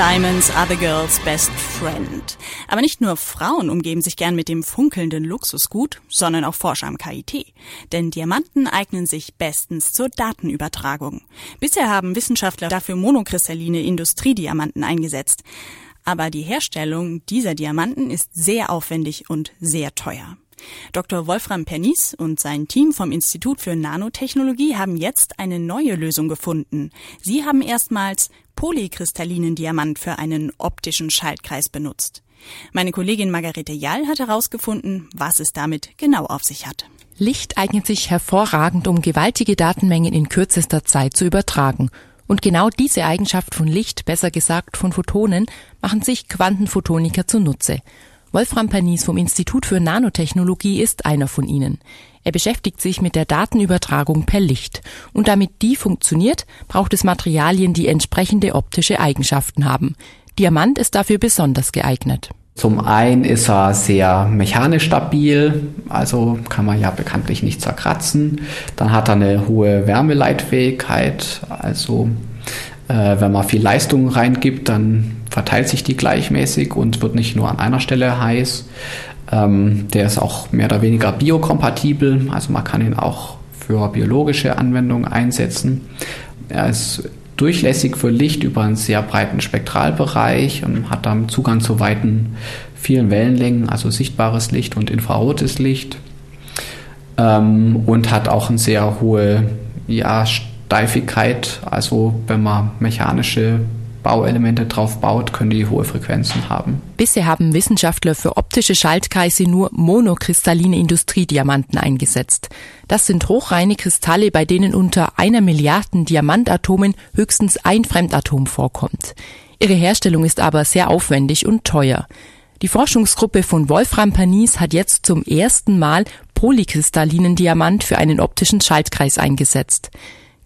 Diamonds are the girl's best friend. Aber nicht nur Frauen umgeben sich gern mit dem funkelnden Luxusgut, sondern auch Forscher am KIT. Denn Diamanten eignen sich bestens zur Datenübertragung. Bisher haben Wissenschaftler dafür monokristalline Industriediamanten eingesetzt. Aber die Herstellung dieser Diamanten ist sehr aufwendig und sehr teuer. Dr. Wolfram Pernies und sein Team vom Institut für Nanotechnologie haben jetzt eine neue Lösung gefunden. Sie haben erstmals polykristallinen Diamant für einen optischen Schaltkreis benutzt. Meine Kollegin Margarete Jall hat herausgefunden, was es damit genau auf sich hat. Licht eignet sich hervorragend, um gewaltige Datenmengen in kürzester Zeit zu übertragen. Und genau diese Eigenschaft von Licht, besser gesagt von Photonen, machen sich Quantenphotoniker zunutze. Wolfram Pernies vom Institut für Nanotechnologie ist einer von ihnen. Er beschäftigt sich mit der Datenübertragung per Licht. Und damit die funktioniert, braucht es Materialien, die entsprechende optische Eigenschaften haben. Diamant ist dafür besonders geeignet. Zum einen ist er sehr mechanisch stabil, also kann man ja bekanntlich nicht zerkratzen. Dann hat er eine hohe Wärmeleitfähigkeit, also wenn man viel Leistung reingibt, dann verteilt sich die gleichmäßig und wird nicht nur an einer Stelle heiß. Ähm, der ist auch mehr oder weniger biokompatibel, also man kann ihn auch für biologische Anwendungen einsetzen. Er ist durchlässig für Licht über einen sehr breiten Spektralbereich und hat dann Zugang zu weiten, vielen Wellenlängen, also sichtbares Licht und infrarotes Licht. Ähm, und hat auch eine sehr hohe ja, Steifigkeit. Also wenn man mechanische Bauelemente drauf baut, können die hohe Frequenzen haben. Bisher haben Wissenschaftler für optische Schaltkreise nur monokristalline Industriediamanten eingesetzt. Das sind hochreine Kristalle, bei denen unter einer Milliarden Diamantatomen höchstens ein Fremdatom vorkommt. Ihre Herstellung ist aber sehr aufwendig und teuer. Die Forschungsgruppe von Wolfram Panis hat jetzt zum ersten Mal polykristallinen Diamant für einen optischen Schaltkreis eingesetzt.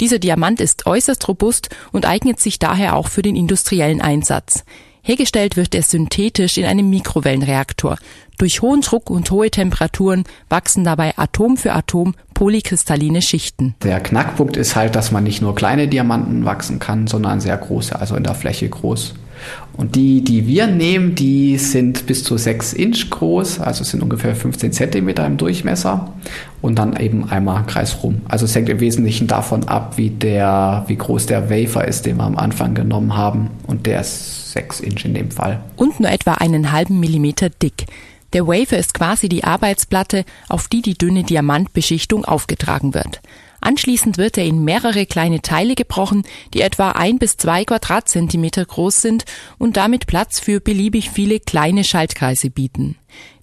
Dieser Diamant ist äußerst robust und eignet sich daher auch für den industriellen Einsatz. Hergestellt wird er synthetisch in einem Mikrowellenreaktor. Durch hohen Druck und hohe Temperaturen wachsen dabei Atom für Atom polykristalline Schichten. Der Knackpunkt ist halt, dass man nicht nur kleine Diamanten wachsen kann, sondern sehr große, also in der Fläche groß. Und die, die wir nehmen, die sind bis zu 6 Inch groß, also sind ungefähr 15 Zentimeter im Durchmesser und dann eben einmal kreisrum. Also es hängt im Wesentlichen davon ab, wie, der, wie groß der Wafer ist, den wir am Anfang genommen haben. Und der ist 6 Inch in dem Fall. Und nur etwa einen halben Millimeter dick. Der Wafer ist quasi die Arbeitsplatte, auf die die dünne Diamantbeschichtung aufgetragen wird. Anschließend wird er in mehrere kleine Teile gebrochen, die etwa ein bis zwei Quadratzentimeter groß sind und damit Platz für beliebig viele kleine Schaltkreise bieten.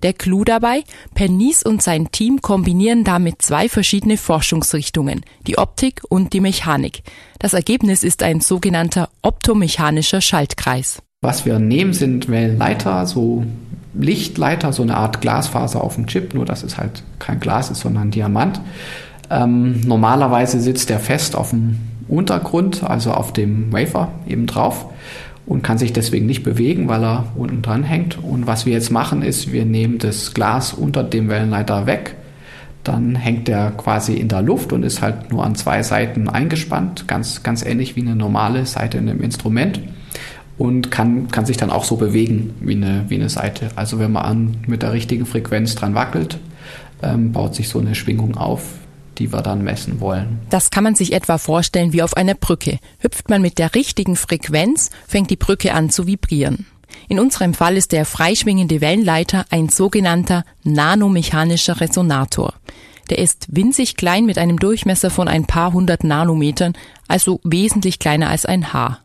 Der Clou dabei, Pernice und sein Team kombinieren damit zwei verschiedene Forschungsrichtungen, die Optik und die Mechanik. Das Ergebnis ist ein sogenannter optomechanischer Schaltkreis. Was wir nehmen, sind Wellenleiter, so Lichtleiter, so eine Art Glasfaser auf dem Chip, nur dass es halt kein Glas ist, sondern Diamant. Ähm, normalerweise sitzt der fest auf dem Untergrund, also auf dem Wafer eben drauf und kann sich deswegen nicht bewegen, weil er unten dran hängt. Und was wir jetzt machen, ist, wir nehmen das Glas unter dem Wellenleiter weg. Dann hängt der quasi in der Luft und ist halt nur an zwei Seiten eingespannt, ganz, ganz ähnlich wie eine normale Seite in einem Instrument und kann, kann sich dann auch so bewegen wie eine, wie eine Seite. Also wenn man an, mit der richtigen Frequenz dran wackelt, ähm, baut sich so eine Schwingung auf, die wir dann messen wollen. Das kann man sich etwa vorstellen wie auf einer Brücke. Hüpft man mit der richtigen Frequenz, fängt die Brücke an zu vibrieren. In unserem Fall ist der freischwingende Wellenleiter ein sogenannter nanomechanischer Resonator. Der ist winzig klein mit einem Durchmesser von ein paar hundert Nanometern, also wesentlich kleiner als ein Haar.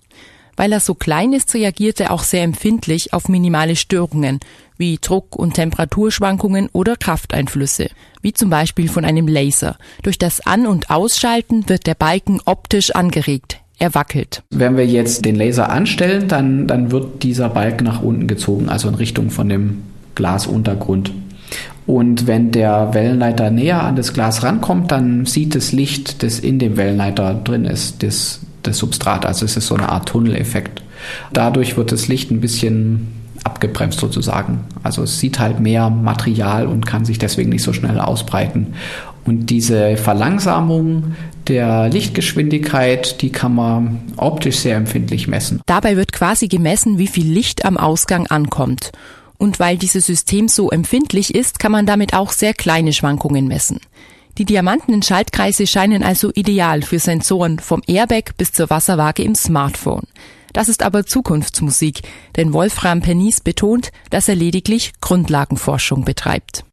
Weil er so klein ist, reagiert er auch sehr empfindlich auf minimale Störungen, wie Druck- und Temperaturschwankungen oder Krafteinflüsse, wie zum Beispiel von einem Laser. Durch das An- und Ausschalten wird der Balken optisch angeregt. Er wackelt. Wenn wir jetzt den Laser anstellen, dann, dann wird dieser Balken nach unten gezogen, also in Richtung von dem Glasuntergrund. Und wenn der Wellenleiter näher an das Glas rankommt, dann sieht das Licht, das in dem Wellenleiter drin ist, das das Substrat. Also es ist so eine Art Tunneleffekt. Dadurch wird das Licht ein bisschen abgebremst sozusagen. Also es sieht halt mehr Material und kann sich deswegen nicht so schnell ausbreiten. Und diese Verlangsamung der Lichtgeschwindigkeit, die kann man optisch sehr empfindlich messen. Dabei wird quasi gemessen, wie viel Licht am Ausgang ankommt. Und weil dieses System so empfindlich ist, kann man damit auch sehr kleine Schwankungen messen. Die diamantenen Schaltkreise scheinen also ideal für Sensoren vom Airbag bis zur Wasserwaage im Smartphone. Das ist aber Zukunftsmusik, denn Wolfram Pernies betont, dass er lediglich Grundlagenforschung betreibt.